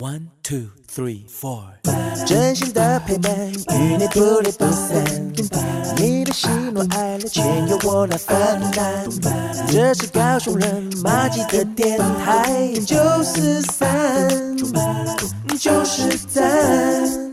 One two three four，真心的陪伴，与你不离不散。你的喜怒哀乐，全由我来分担。这是高雄人马吉的电台，九四三，就是三。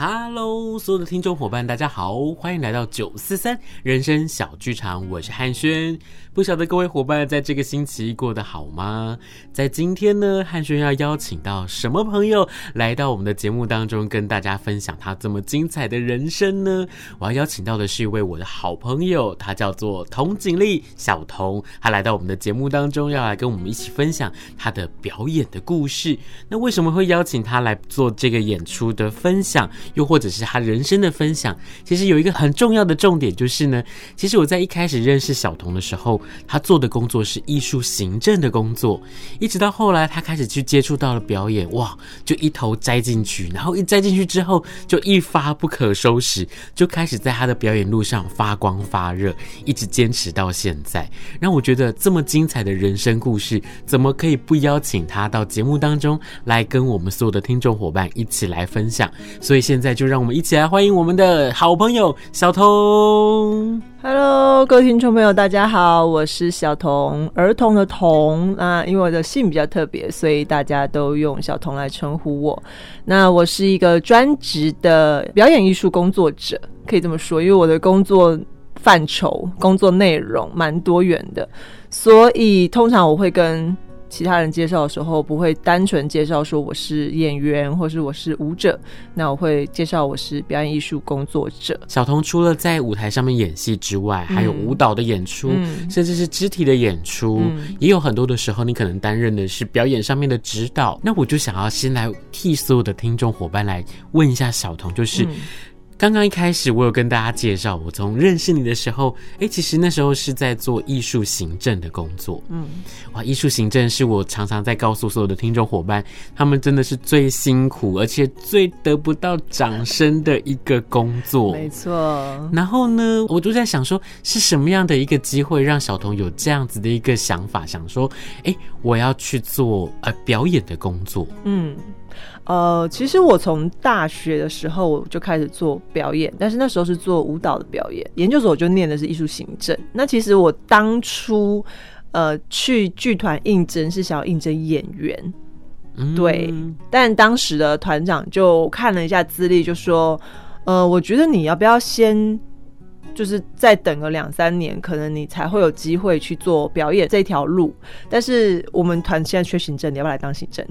Hello，所有的听众伙伴，大家好，欢迎来到九四三人生小剧场，我是汉轩。不晓得各位伙伴在这个星期过得好吗？在今天呢，汉轩要邀请到什么朋友来到我们的节目当中，跟大家分享他这么精彩的人生呢？我要邀请到的是一位我的好朋友，他叫做童景丽小童，他来到我们的节目当中，要来跟我们一起分享他的表演的故事。那为什么会邀请他来做这个演出的分享？又或者是他人生的分享，其实有一个很重要的重点，就是呢，其实我在一开始认识小童的时候，他做的工作是艺术行政的工作，一直到后来他开始去接触到了表演，哇，就一头栽进去，然后一栽进去之后，就一发不可收拾，就开始在他的表演路上发光发热，一直坚持到现在。让我觉得这么精彩的人生故事，怎么可以不邀请他到节目当中来跟我们所有的听众伙伴一起来分享？所以现现在就让我们一起来欢迎我们的好朋友小童。Hello，各位听众朋友，大家好，我是小童，儿童的童。那因为我的姓比较特别，所以大家都用小童来称呼我。那我是一个专职的表演艺术工作者，可以这么说，因为我的工作范畴、工作内容蛮多元的，所以通常我会跟其他人介绍的时候，不会单纯介绍说我是演员或是我是舞者，那我会介绍我是表演艺术工作者。小童除了在舞台上面演戏之外，还有舞蹈的演出，嗯、甚至是肢体的演出，嗯、也有很多的时候，你可能担任的是表演上面的指导。那我就想要先来替所有的听众伙伴来问一下小童，就是。嗯刚刚一开始，我有跟大家介绍，我从认识你的时候，哎，其实那时候是在做艺术行政的工作。嗯，哇，艺术行政是我常常在告诉所有的听众伙伴，他们真的是最辛苦，而且最得不到掌声的一个工作。没错。然后呢，我就在想说，是什么样的一个机会让小童有这样子的一个想法，想说，哎，我要去做呃表演的工作。嗯。呃，其实我从大学的时候我就开始做表演，但是那时候是做舞蹈的表演。研究所我就念的是艺术行政。那其实我当初呃去剧团应征是想要应征演员，嗯、对。但当时的团长就看了一下资历，就说：“呃，我觉得你要不要先。”就是再等个两三年，可能你才会有机会去做表演这条路。但是我们团现在缺行政，你要不要来当行政？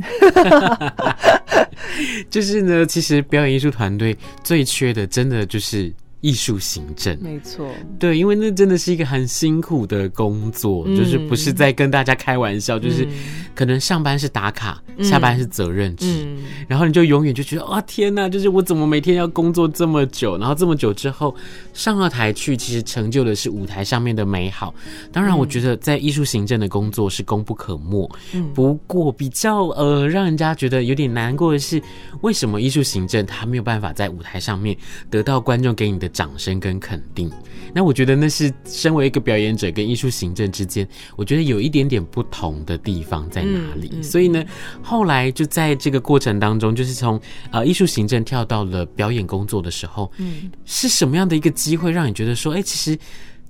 就是呢，其实表演艺术团队最缺的，真的就是。艺术行政，没错，对，因为那真的是一个很辛苦的工作，嗯、就是不是在跟大家开玩笑，嗯、就是可能上班是打卡，嗯、下班是责任制，嗯、然后你就永远就觉得啊、哦、天哪，就是我怎么每天要工作这么久，然后这么久之后上了台去，其实成就的是舞台上面的美好。当然，我觉得在艺术行政的工作是功不可没，嗯、不过比较呃让人家觉得有点难过的是，为什么艺术行政他没有办法在舞台上面得到观众给你的。掌声跟肯定，那我觉得那是身为一个表演者跟艺术行政之间，我觉得有一点点不同的地方在哪里。嗯嗯、所以呢，后来就在这个过程当中，就是从呃艺术行政跳到了表演工作的时候，嗯，是什么样的一个机会让你觉得说，哎、欸，其实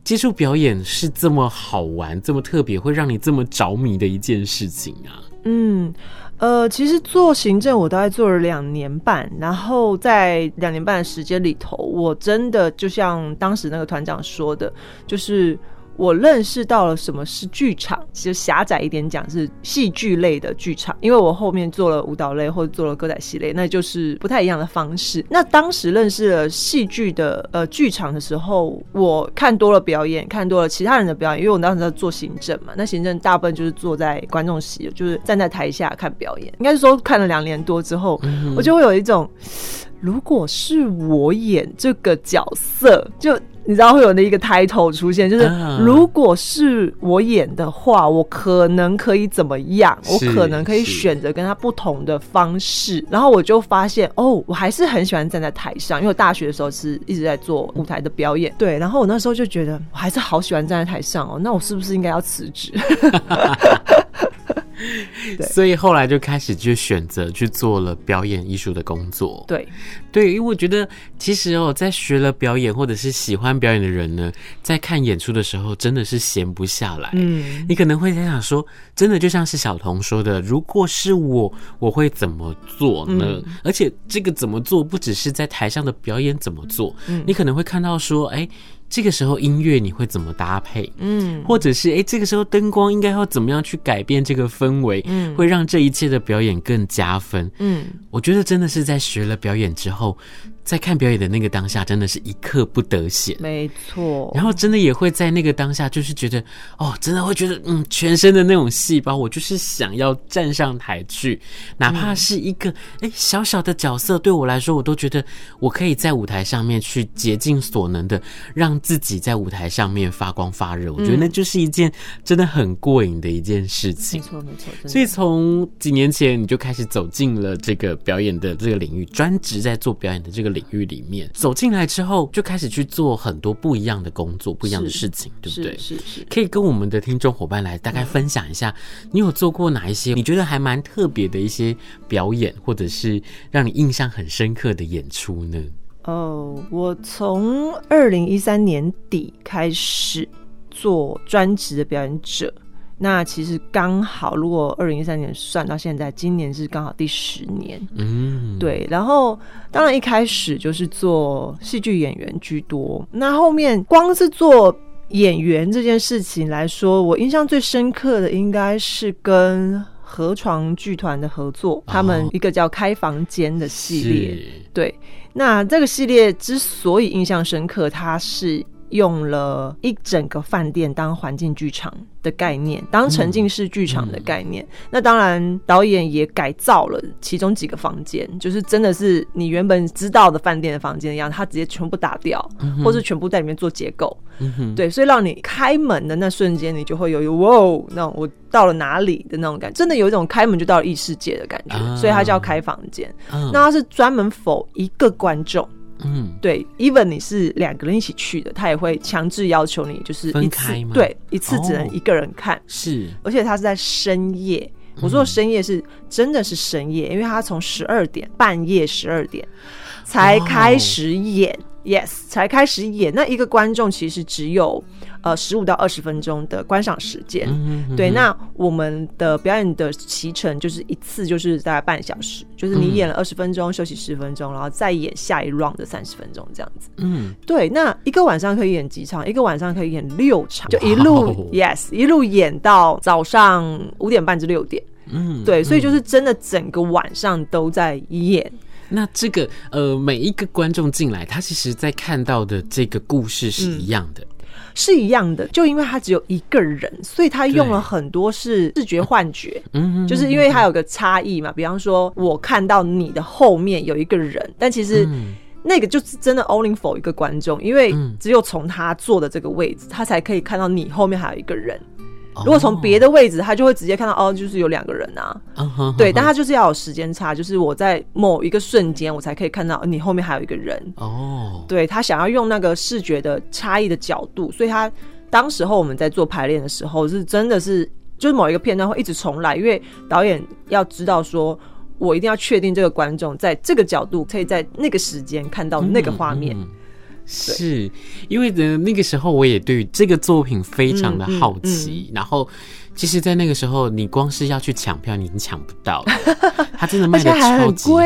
接触表演是这么好玩、这么特别，会让你这么着迷的一件事情啊？嗯。呃，其实做行政我大概做了两年半，然后在两年半的时间里头，我真的就像当时那个团长说的，就是。我认识到了什么是剧场，其实狭窄一点讲是戏剧类的剧场，因为我后面做了舞蹈类或者做了歌仔戏类，那就是不太一样的方式。那当时认识了戏剧的呃剧场的时候，我看多了表演，看多了其他人的表演，因为我当时在做行政嘛，那行政大部分就是坐在观众席，就是站在台下看表演。应该是说看了两年多之后，嗯、我就会有一种，如果是我演这个角色，就。你知道会有那一个 title 出现，就是如果是我演的话，我可能可以怎么样？我可能可以选择跟他不同的方式。然后我就发现，哦，我还是很喜欢站在台上，因为我大学的时候是一直在做舞台的表演。对，然后我那时候就觉得，我还是好喜欢站在台上哦。那我是不是应该要辞职？所以后来就开始就选择去做了表演艺术的工作。对，对，因为我觉得其实哦，在学了表演或者是喜欢表演的人呢，在看演出的时候真的是闲不下来。嗯，你可能会在想说，真的就像是小童说的，如果是我，我会怎么做呢？嗯、而且这个怎么做，不只是在台上的表演怎么做，嗯，你可能会看到说，哎。这个时候音乐你会怎么搭配？嗯，或者是哎，这个时候灯光应该要怎么样去改变这个氛围？嗯，会让这一切的表演更加分。嗯，我觉得真的是在学了表演之后。在看表演的那个当下，真的是一刻不得闲。没错，然后真的也会在那个当下，就是觉得哦，真的会觉得嗯，全身的那种细胞，我就是想要站上台去，哪怕是一个哎小小的角色，对我来说，我都觉得我可以在舞台上面去竭尽所能的让自己在舞台上面发光发热。我觉得那就是一件真的很过瘾的一件事情。没错，没错。所以从几年前你就开始走进了这个表演的这个领域，专职在做表演的这个领域里面走进来之后，就开始去做很多不一样的工作，不一样的事情，对不对？是是，是，可以跟我们的听众伙伴来大概分享一下，你有做过哪一些你觉得还蛮特别的一些表演，或者是让你印象很深刻的演出呢？哦，我从二零一三年底开始做专职的表演者。那其实刚好，如果二零一三年算到现在，今年是刚好第十年。嗯，对。然后当然一开始就是做戏剧演员居多。那后面光是做演员这件事情来说，我印象最深刻的应该是跟河床剧团的合作，他们一个叫《开房间》的系列。对，那这个系列之所以印象深刻，它是。用了一整个饭店当环境剧场的概念，当沉浸式剧场的概念。嗯嗯、那当然，导演也改造了其中几个房间，就是真的是你原本知道的饭店的房间一样，他直接全部打掉，嗯、或是全部在里面做结构。对，所以让你开门的那瞬间，你就会有一哇哦，那种我到了哪里的那种感觉，真的有一种开门就到了异世界的感觉。啊、所以它叫开房间。嗯、那它是专门 for 一个观众。嗯，对，even 你是两个人一起去的，他也会强制要求你就是一次，对，一次只能一个人看。是，而且他是在深夜，我说的深夜是真的是深夜，因为他从十二点半夜十二点才开始演。Yes，才开始演，那一个观众其实只有呃十五到二十分钟的观赏时间。嗯嗯、对，那我们的表演的期程就是一次就是大概半小时，就是你演了二十分钟，嗯、休息十分钟，然后再演下一 round 的三十分钟这样子。嗯，对，那一个晚上可以演几场？一个晚上可以演六场，就一路、哦、Yes 一路演到早上五点半至六点。嗯，对，所以就是真的整个晚上都在演。那这个呃，每一个观众进来，他其实在看到的这个故事是一样的，嗯，是一样的。就因为他只有一个人，所以他用了很多是视觉幻觉，嗯，就是因为他有个差异嘛。比方说，我看到你的后面有一个人，但其实那个就是真的 only for 一个观众，因为只有从他坐的这个位置，他才可以看到你后面还有一个人。如果从别的位置，他就会直接看到哦，就是有两个人啊。对，但他就是要有时间差，就是我在某一个瞬间，我才可以看到你后面还有一个人。哦，对，他想要用那个视觉的差异的角度，所以他当时候我们在做排练的时候，是真的是就是某一个片段会一直重来，因为导演要知道说，我一定要确定这个观众在这个角度可以在那个时间看到那个画面。是因为呢，那个时候我也对这个作品非常的好奇，嗯。嗯嗯、然后其实，在那个时候，你光是要去抢票，你已经抢不到。了，他真的卖的超级好，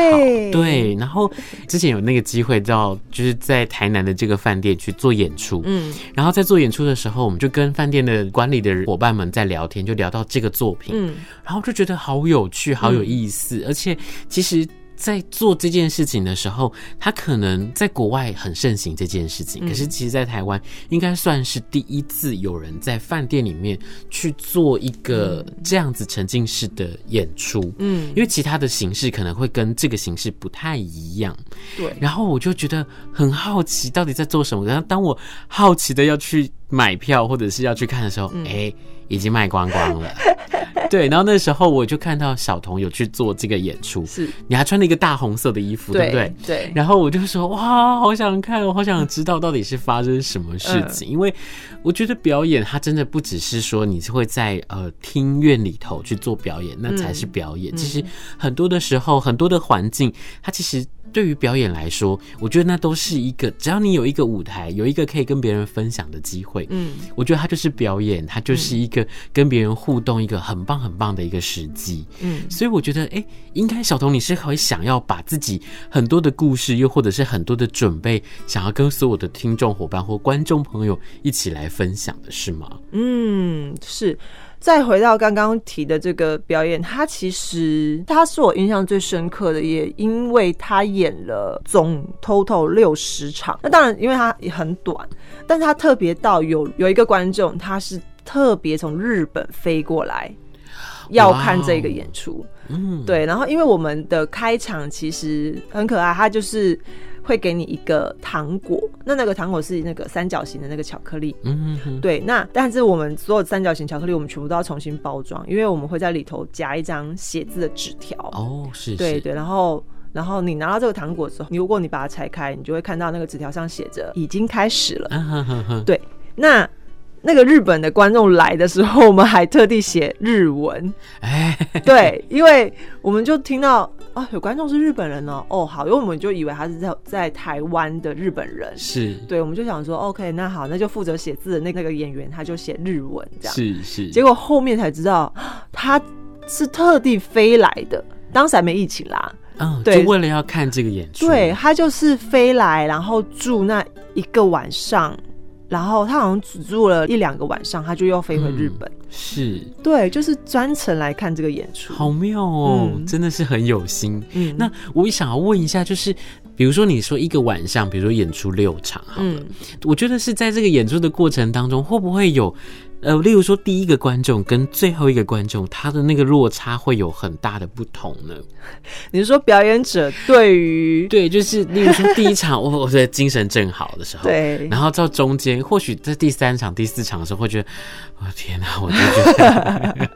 对。然后之前有那个机会到，就是在台南的这个饭店去做演出，嗯，然后在做演出的时候，我们就跟饭店的管理的伙伴们在聊天，就聊到这个作品，嗯，然后就觉得好有趣，好有意思，嗯、而且其实。在做这件事情的时候，他可能在国外很盛行这件事情，可是其实，在台湾应该算是第一次有人在饭店里面去做一个这样子沉浸式的演出。嗯，因为其他的形式可能会跟这个形式不太一样。对，然后我就觉得很好奇，到底在做什么？然后当我好奇的要去买票或者是要去看的时候，哎，已经卖光光了。对，然后那时候我就看到小童有去做这个演出，是你还穿了一个大红色的衣服，对，对不对？对。然后我就说哇，好想看，我好想知道到底是发生什么事情，嗯、因为我觉得表演它真的不只是说你是会在呃厅院里头去做表演，那才是表演。嗯、其实很多的时候，很多的环境，它其实。对于表演来说，我觉得那都是一个，只要你有一个舞台，有一个可以跟别人分享的机会，嗯，我觉得它就是表演，它就是一个跟别人互动一个很棒很棒的一个时机，嗯，所以我觉得，哎，应该小童你是会想要把自己很多的故事，又或者是很多的准备，想要跟所有的听众伙伴或观众朋友一起来分享的是吗？嗯，是。再回到刚刚提的这个表演，他其实他是我印象最深刻的，也因为他演了总 total 六十场。那当然，因为他也很短，但是他特别到有有一个观众，他是特别从日本飞过来要看这个演出。嗯，对。然后，因为我们的开场其实很可爱，它就是。会给你一个糖果，那那个糖果是那个三角形的那个巧克力，嗯哼，对。那但是我们所有三角形巧克力，我们全部都要重新包装，因为我们会在里头夹一张写字的纸条。哦，是，是，对对。然后，然后你拿到这个糖果之后，你如果你把它拆开，你就会看到那个纸条上写着“已经开始了”。对，那。那个日本的观众来的时候，我们还特地写日文。哎，对，因为我们就听到啊，有观众是日本人哦。哦，好，因为我们就以为他是在在台湾的日本人。是，对，我们就想说，OK，那好，那就负责写字的那个演员，他就写日文这样。是是。结果后面才知道，他是特地飞来的，当时还没疫情啦。嗯，对，就为了要看这个演出。对，他就是飞来，然后住那一个晚上。然后他好像只住了一两个晚上，他就又飞回日本。嗯、是，对，就是专程来看这个演出，好妙哦，嗯、真的是很有心。嗯，那我也想要问一下，就是比如说你说一个晚上，比如说演出六场，好了，嗯、我觉得是在这个演出的过程当中，会不会有？呃，例如说第一个观众跟最后一个观众，他的那个落差会有很大的不同呢？你是说表演者对于 对，就是例如说第一场，我我的精神正好的时候，对，然后到中间，或许在第三场、第四场的时候，会觉得，我天哪，我就觉得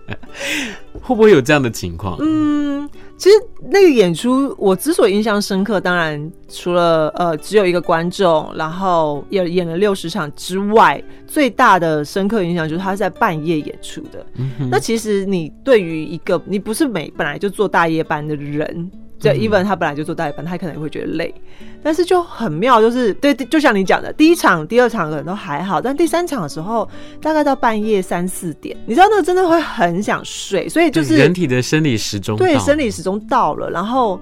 会不会有这样的情况？嗯。其实那个演出，我之所以印象深刻，当然除了呃只有一个观众，然后也演了六十场之外，最大的深刻印象就是他是在半夜演出的。嗯、那其实你对于一个你不是每本来就做大夜班的人。就 even 他本来就做大夜班，他可能也会觉得累，但是就很妙，就是对，就像你讲的，第一场、第二场可能都还好，但第三场的时候，大概到半夜三四点，你知道那个真的会很想睡，所以就是人体的生理时钟，对，生理时钟到了，然后。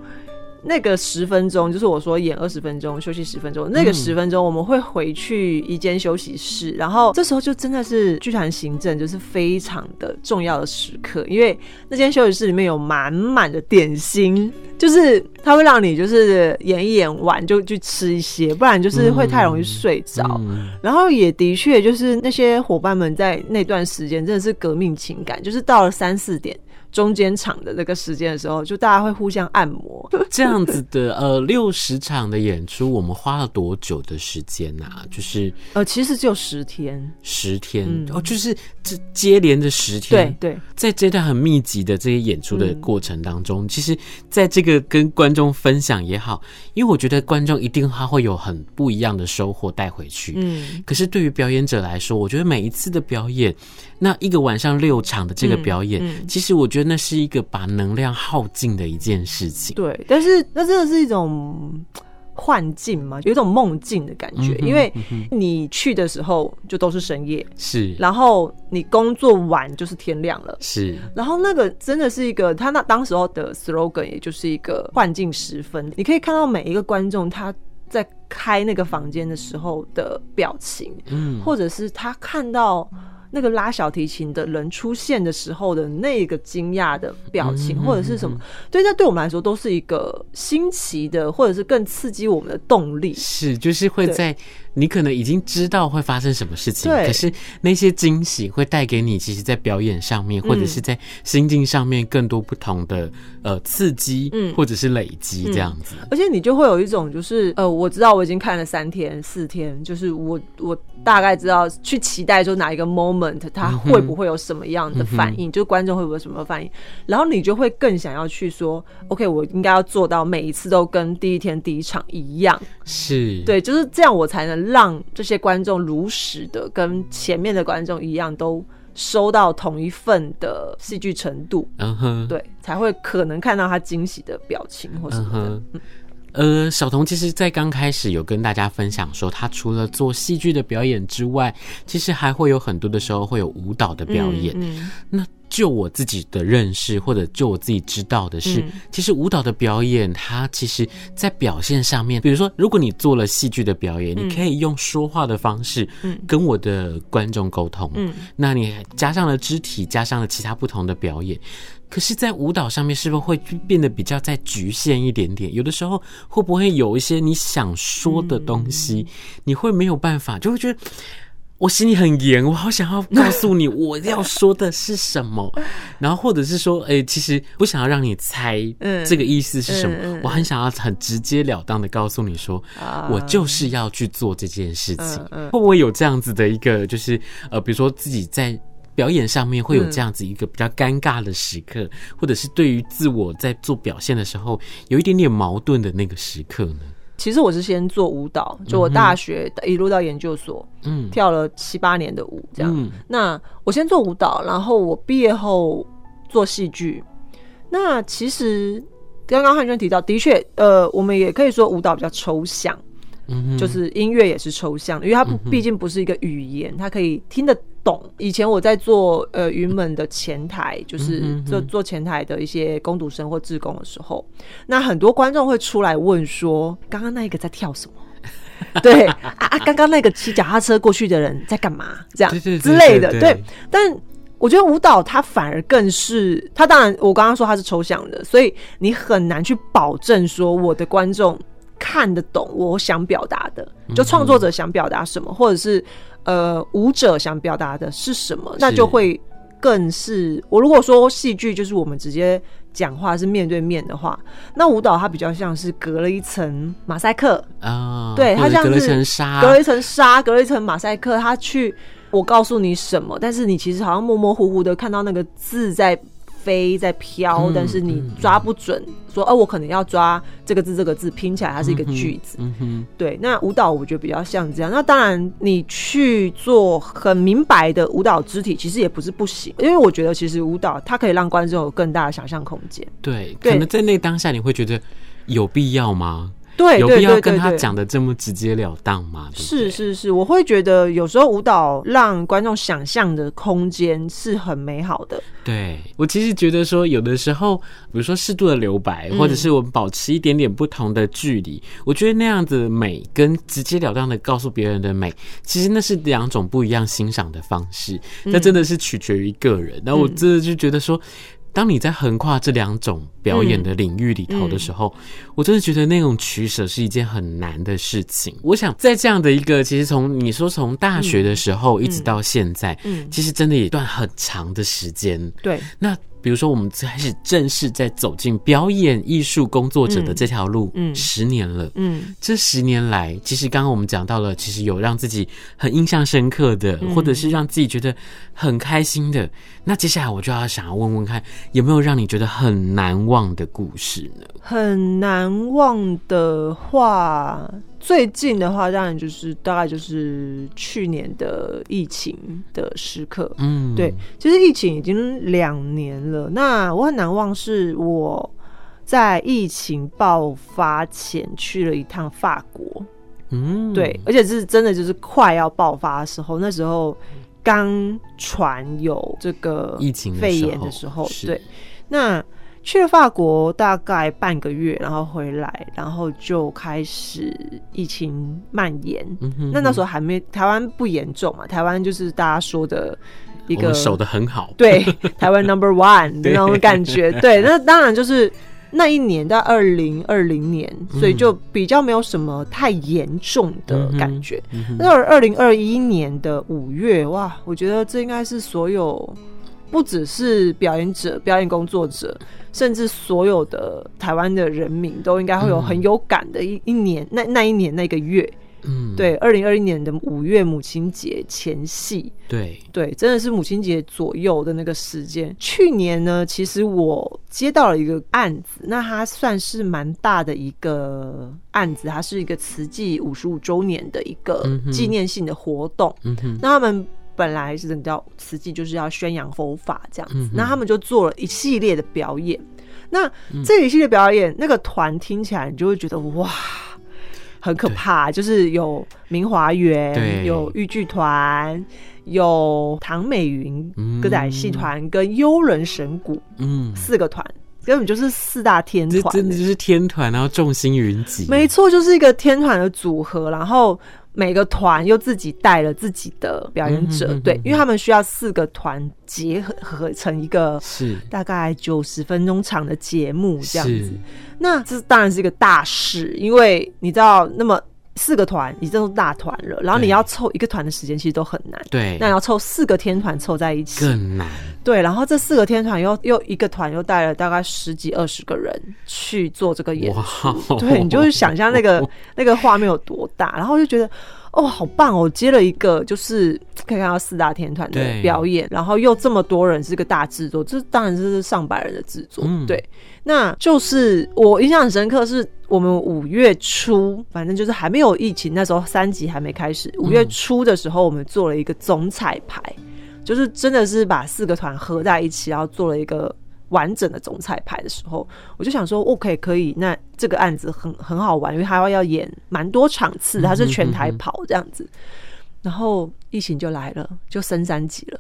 那个十分钟，就是我说演二十分钟，休息十分钟。那个十分钟，我们会回去一间休息室，嗯、然后这时候就真的是剧团行政，就是非常的重要的时刻，因为那间休息室里面有满满的点心，就是它会让你就是演一演完就去吃一些，不然就是会太容易睡着。然后也的确就是那些伙伴们在那段时间真的是革命情感，就是到了三四点。中间场的那个时间的时候，就大家会互相按摩。这样子的呃六十场的演出，我们花了多久的时间啊？就是呃，其实只有十天，十天、嗯、哦，就是这接连的十天。对对，在这段很密集的这些演出的过程当中，嗯、其实在这个跟观众分享也好，因为我觉得观众一定他会有很不一样的收获带回去。嗯，可是对于表演者来说，我觉得每一次的表演，那一个晚上六场的这个表演，其实我觉得。那是一个把能量耗尽的一件事情。对，但是那真的是一种幻境嘛，有一种梦境的感觉。嗯、因为你去的时候就都是深夜，是，然后你工作完就是天亮了，是。然后那个真的是一个，他那当时候的 slogan，也就是一个幻境时分。你可以看到每一个观众他在开那个房间的时候的表情，嗯，或者是他看到。那个拉小提琴的人出现的时候的那个惊讶的表情，或者是什么，对，那对我们来说都是一个新奇的，或者是更刺激我们的动力。是，就是会在你可能已经知道会发生什么事情，对。可是那些惊喜会带给你，其实，在表演上面、嗯、或者是在心境上面更多不同的呃刺激，嗯，或者是累积这样子、嗯。而且你就会有一种就是呃，我知道我已经看了三天四天，就是我我大概知道去期待说哪一个 moment 它会不会有什么样的反应，嗯、就观众会不会有什么反应，然后你就会更想要去说，OK，我应该要做到每一次都跟第一天第一场一样，是。对，就是这样，我才能。让这些观众如实的跟前面的观众一样，都收到同一份的戏剧程度，对，才会可能看到他惊喜的表情或什么的。呃，小童其实，在刚开始有跟大家分享说，他除了做戏剧的表演之外，其实还会有很多的时候会有舞蹈的表演。嗯，嗯，那。就我自己的认识，或者就我自己知道的是，嗯、其实舞蹈的表演，它其实在表现上面，比如说，如果你做了戏剧的表演，嗯、你可以用说话的方式，跟我的观众沟通，嗯，那你加上了肢体，加上了其他不同的表演，可是，在舞蹈上面，是不是会变得比较再局限一点点？有的时候，会不会有一些你想说的东西，嗯、你会没有办法，就会觉得。我心里很严，我好想要告诉你 我要说的是什么，然后或者是说，哎、欸，其实不想要让你猜这个意思是什么，嗯嗯嗯、我很想要很直截了当的告诉你说，啊、我就是要去做这件事情。会不会有这样子的一个，就是呃，比如说自己在表演上面会有这样子一个比较尴尬的时刻，嗯、或者是对于自我在做表现的时候有一点点矛盾的那个时刻呢？其实我是先做舞蹈，就我大学一路到研究所，嗯，跳了七八年的舞，这样。嗯、那我先做舞蹈，然后我毕业后做戏剧。那其实刚刚汉娟提到，的确，呃，我们也可以说舞蹈比较抽象，嗯，就是音乐也是抽象的，因为它毕竟不是一个语言，它可以听得。懂。以前我在做呃云门的前台，就是做做前台的一些工读生或志工的时候，那很多观众会出来问说：“刚刚那一个在跳什么？” 对啊啊，刚刚那个骑脚踏车过去的人在干嘛？这样之类的。对，但我觉得舞蹈它反而更是，它当然我刚刚说它是抽象的，所以你很难去保证说我的观众看得懂我想表达的，就创作者想表达什么，或者是。呃，舞者想表达的是什么，那就会更是，我如果说戏剧就是我们直接讲话是面对面的话，那舞蹈它比较像是隔了一层马赛克。啊，对，它像是隔了一层纱，隔了一层纱，隔了一层马赛克，它去我告诉你什么，但是你其实好像模模糊糊的看到那个字在。飞在飘，但是你抓不准，说哦，我可能要抓这个字，这个字拼起来，它是一个句子。对。那舞蹈我觉得比较像这样。那当然，你去做很明白的舞蹈肢体，其实也不是不行，因为我觉得其实舞蹈它可以让观众有更大的想象空间。对，可能在那当下你会觉得有必要吗？对，有必要跟他讲的这么直截了当吗？是是是，我会觉得有时候舞蹈让观众想象的空间是很美好的。对，我其实觉得说，有的时候，比如说适度的留白，或者是我们保持一点点不同的距离，嗯、我觉得那样子美跟直截了当的告诉别人的美，其实那是两种不一样欣赏的方式。那真的是取决于个人。那、嗯、我真的就觉得说。当你在横跨这两种表演的领域里头的时候，我真的觉得那种取舍是一件很难的事情。我想在这样的一个，其实从你说从大学的时候一直到现在，嗯嗯、其实真的也段很长的时间。对，那。比如说，我们开始正式在走进表演艺术工作者的这条路，嗯，十年了，嗯，这十年来，其实刚刚我们讲到了，其实有让自己很印象深刻的，或者是让自己觉得很开心的。那接下来我就要想要问问看，有没有让你觉得很难忘的故事呢？很难忘的话。最近的话，当然就是大概就是去年的疫情的时刻。嗯，对，其实疫情已经两年了。那我很难忘是我在疫情爆发前去了一趟法国。嗯，对，而且是真的就是快要爆发的时候，那时候刚传有这个疫情肺炎的时候，对，那。去了法国大概半个月，然后回来，然后就开始疫情蔓延。嗯、哼哼，那那时候还没台湾不严重嘛？台湾就是大家说的一个守的很好，对，台湾 number one 的 那种感觉。对，那当然就是那一年到二零二零年，所以就比较没有什么太严重的感觉。那二零二一年的五月，哇，我觉得这应该是所有不只是表演者、表演工作者，甚至所有的台湾的人民都应该会有很有感的一一年。那那一年那个月。嗯，对，二零二一年的五月母亲节前夕，对对，真的是母亲节左右的那个时间。去年呢，其实我接到了一个案子，那它算是蛮大的一个案子，它是一个慈济五十五周年的一个纪念性的活动。嗯哼，那他们本来是你知道慈济就是要宣扬佛法这样子，嗯、那他们就做了一系列的表演。那这一系列表演，嗯、那个团听起来你就会觉得哇。很可怕，就是有明华园，有豫剧团，有唐美云歌仔戏团，跟幽人神鼓，嗯，四个团，根本就是四大天团，真的就是天团，然后众星云集，没错，就是一个天团的组合，然后。每个团又自己带了自己的表演者，嗯、哼哼哼对，因为他们需要四个团结合合成一个是。大概九十分钟长的节目这样子。那这当然是一个大事，因为你知道，那么四个团你这都大团了，然后你要凑一个团的时间其实都很难。对，那你要凑四个天团凑在一起。更难。对，然后这四个天团又又一个团又带了大概十几二十个人去做这个演对，你就是想象那个那个画面有多大，然后就觉得哦，好棒哦，接了一个就是可以看到四大天团的表演，然后又这么多人，是个大制作，这当然是上百人的制作，嗯、对，那就是我印象很深刻，是我们五月初，反正就是还没有疫情，那时候三级还没开始，五月初的时候，我们做了一个总彩排。就是真的是把四个团合在一起，然后做了一个完整的总彩排的时候，我就想说，OK，可以，那这个案子很很好玩，因为他要要演蛮多场次，他是全台跑这样子。然后疫情就来了，就升三级了。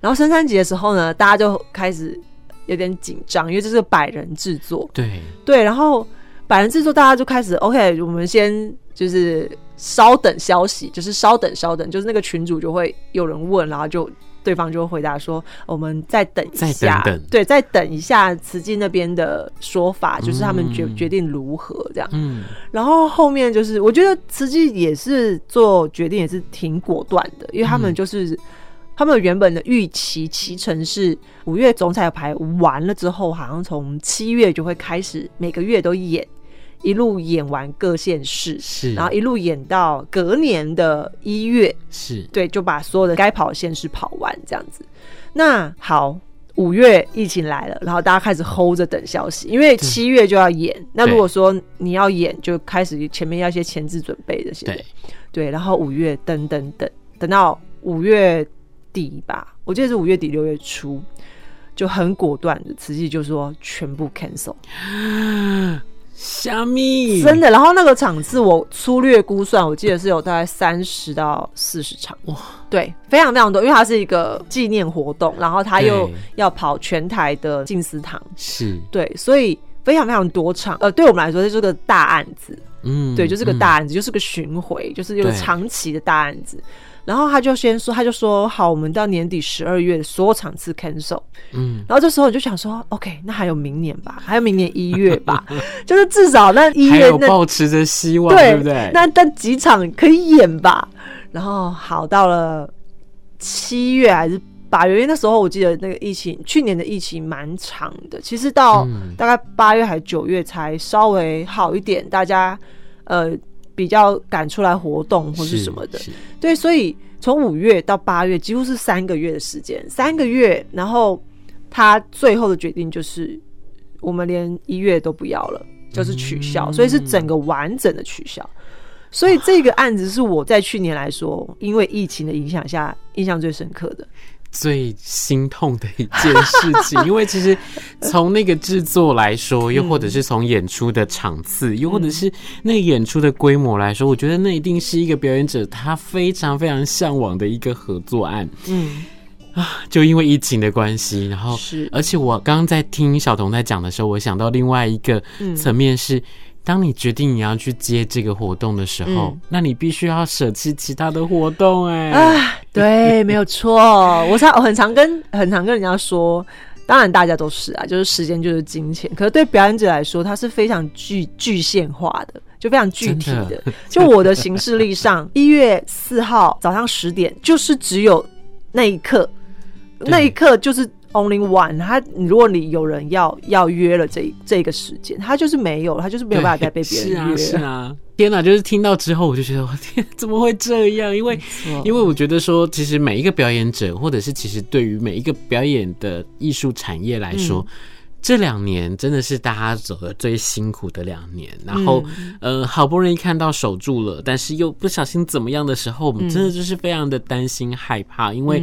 然后升三级的时候呢，大家就开始有点紧张，因为这是百人制作。对对，然后百人制作，大家就开始 OK，我们先就是稍等消息，就是稍等稍等，就是那个群主就会有人问，然后就。对方就会回答说：“我们再等一下，等等对，再等一下慈济那边的说法，嗯、就是他们决决定如何这样。嗯，然后后面就是，我觉得慈济也是做决定也是挺果断的，因为他们就是、嗯、他们原本的预期期程是五月总彩排完了之后，好像从七月就会开始每个月都演。”一路演完各县市，是，然后一路演到隔年的一月，是对，就把所有的该跑的县市跑完这样子。那好，五月疫情来了，然后大家开始 hold 着等消息，因为七月就要演。那如果说你要演，就开始前面要一些前置准备这些，对对。然后五月等等等，等到五月底吧，我记得是五月底六月初，就很果断的，慈济就说全部 cancel。虾米？真的，然后那个场次我粗略估算，我记得是有大概三十到四十场。哇，对，非常非常多，因为它是一个纪念活动，然后他又要跑全台的静思堂，是。对，所以非常非常多场，呃，对我们来说这是个大案子，嗯，对，就是个大案子，嗯、就是个巡回，就是有个长期的大案子。然后他就先说，他就说好，我们到年底十二月的所有场次 cancel。嗯，然后这时候我就想说，OK，那还有明年吧，还有明年一月吧，就是至少那一月那抱持着希望，对，对不对？那但几场可以演吧。然后好，到了七月还是八月，因为那时候我记得那个疫情，去年的疫情蛮长的，其实到大概八月还是九月才稍微好一点，大家呃。比较敢出来活动或是什么的，对，所以从五月到八月几乎是三个月的时间，三个月，然后他最后的决定就是我们连一月都不要了，就是取消，嗯、所以是整个完整的取消。所以这个案子是我在去年来说，因为疫情的影响下印象最深刻的。最心痛的一件事情，因为其实从那个制作来说，又或者是从演出的场次，又或者是那个演出的规模来说，我觉得那一定是一个表演者他非常非常向往的一个合作案。嗯啊，就因为疫情的关系，然后是，而且我刚刚在听小童在讲的时候，我想到另外一个层面是。当你决定你要去接这个活动的时候，嗯、那你必须要舍弃其他的活动、欸。哎，啊，对，没有错。我常我很常跟很常跟人家说，当然大家都是啊，就是时间就是金钱。可是对表演者来说，它是非常具具象化的，就非常具体的。的就我的行事历上，一月四号早上十点，就是只有那一刻，那一刻就是。Only one，他如果你有人要要约了这这个时间，他就是没有，他就是没有办法再被别人约。是啊，是啊，天哪！就是听到之后，我就觉得，我天，怎么会这样？因为因为我觉得说，其实每一个表演者，或者是其实对于每一个表演的艺术产业来说，嗯、这两年真的是大家走的最辛苦的两年。然后，嗯、呃，好不容易看到守住了，但是又不小心怎么样的时候，我们真的就是非常的担心害怕，因为。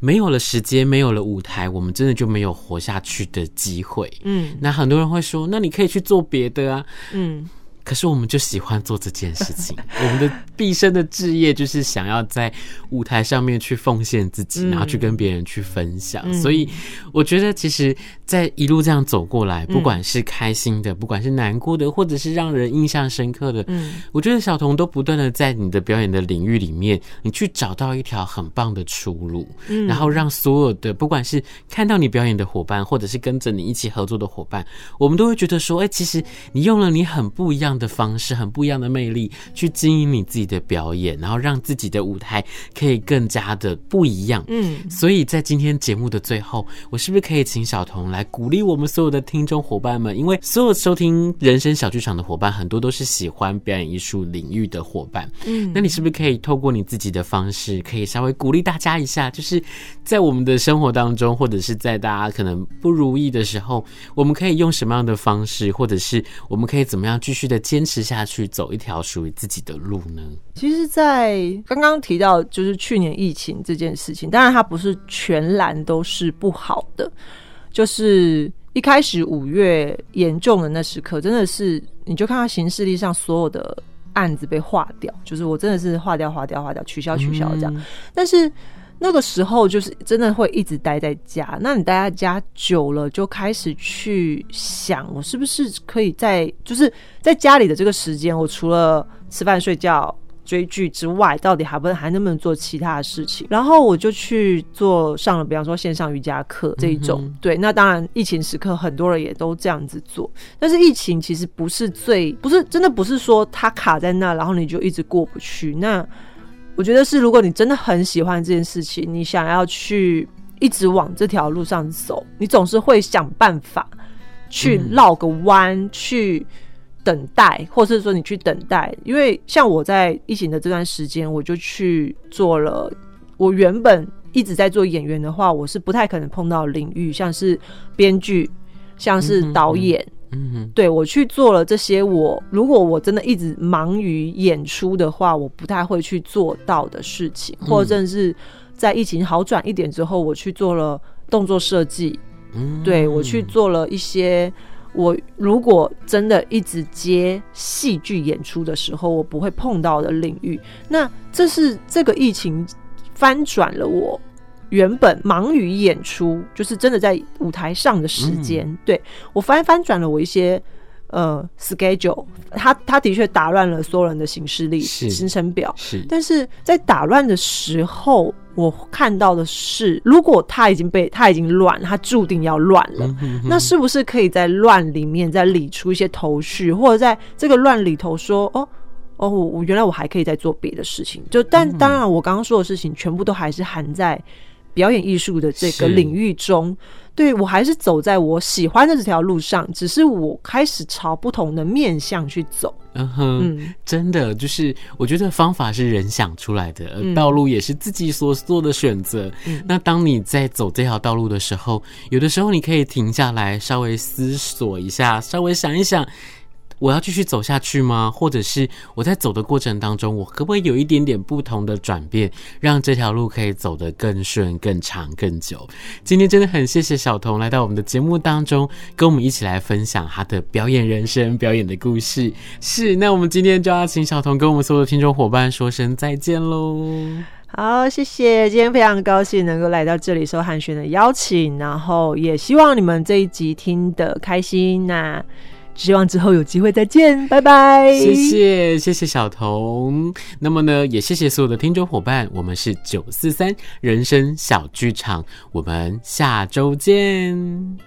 没有了时间，没有了舞台，我们真的就没有活下去的机会。嗯，那很多人会说，那你可以去做别的啊。嗯。可是我们就喜欢做这件事情，我们的毕生的志业就是想要在舞台上面去奉献自己，然后去跟别人去分享。所以我觉得，其实，在一路这样走过来，不管是开心的，不管是难过的，或者是让人印象深刻的，我觉得小童都不断的在你的表演的领域里面，你去找到一条很棒的出路，然后让所有的不管是看到你表演的伙伴，或者是跟着你一起合作的伙伴，我们都会觉得说，哎，其实你用了你很不一样的方式，很不一样的魅力，去经营你自己的表演，然后让自己的舞台可以更加的不一样。嗯，所以在今天节目的最后，我是不是可以请小童来鼓励我们所有的听众伙伴们？因为所有收听人生小剧场的伙伴，很多都是喜欢表演艺术领域的伙伴。嗯，那你是不是可以透过你自己的方式，可以稍微鼓励大家一下？就是在我们的生活当中，或者是在大家可能不如意的时候，我们可以用什么样的方式，或者是我们可以怎么样继续的坚持下去，走一条属于自己的路呢？其实，在刚刚提到就是去年疫情这件事情，当然它不是全然都是不好的。就是一开始五月严重的那时刻，真的是你就看到行事历上所有的案子被划掉，就是我真的是划掉、划掉、划掉、取消、取消这样。但是。那个时候就是真的会一直待在家，那你待在家久了，就开始去想，我是不是可以在就是在家里的这个时间，我除了吃饭、睡觉、追剧之外，到底还不还能不能做其他的事情？然后我就去做上了，比方说线上瑜伽课这一种。嗯、对，那当然疫情时刻很多人也都这样子做，但是疫情其实不是最，不是真的不是说它卡在那，然后你就一直过不去。那我觉得是，如果你真的很喜欢这件事情，你想要去一直往这条路上走，你总是会想办法去绕个弯，嗯、去等待，或是说你去等待。因为像我在疫情的这段时间，我就去做了。我原本一直在做演员的话，我是不太可能碰到领域，像是编剧，像是导演。嗯嗯嗯哼，对，我去做了这些我，我如果我真的一直忙于演出的话，我不太会去做到的事情，或者是在疫情好转一点之后，我去做了动作设计，嗯，对，我去做了一些我如果真的一直接戏剧演出的时候，我不会碰到的领域。那这是这个疫情翻转了我。原本忙于演出，就是真的在舞台上的时间，嗯、对我翻翻转了我一些呃 schedule，他他的确打乱了所有人的行事历行程表，是，但是在打乱的时候，我看到的是，如果他已经被他已经乱，他注定要乱了，嗯、哼哼。那是不是可以在乱里面再理出一些头绪，或者在这个乱里头说，哦哦，我原来我还可以再做别的事情，就但、嗯、当然我刚刚说的事情全部都还是含在。表演艺术的这个领域中，对，我还是走在我喜欢的这条路上，只是我开始朝不同的面向去走。嗯哼，嗯，真的就是，我觉得方法是人想出来的，而道路也是自己所做的选择。嗯，那当你在走这条道路的时候，有的时候你可以停下来，稍微思索一下，稍微想一想。我要继续走下去吗？或者是我在走的过程当中，我可不可以有一点点不同的转变，让这条路可以走得更顺、更长、更久？今天真的很谢谢小童来到我们的节目当中，跟我们一起来分享他的表演人生、表演的故事。是，那我们今天就要请小童跟我们所有的听众伙伴说声再见喽。好，谢谢，今天非常高兴能够来到这里，受汉瑄的邀请，然后也希望你们这一集听得开心。那。希望之后有机会再见，拜拜。谢谢谢谢小彤，那么呢，也谢谢所有的听众伙伴，我们是九四三人生小剧场，我们下周见。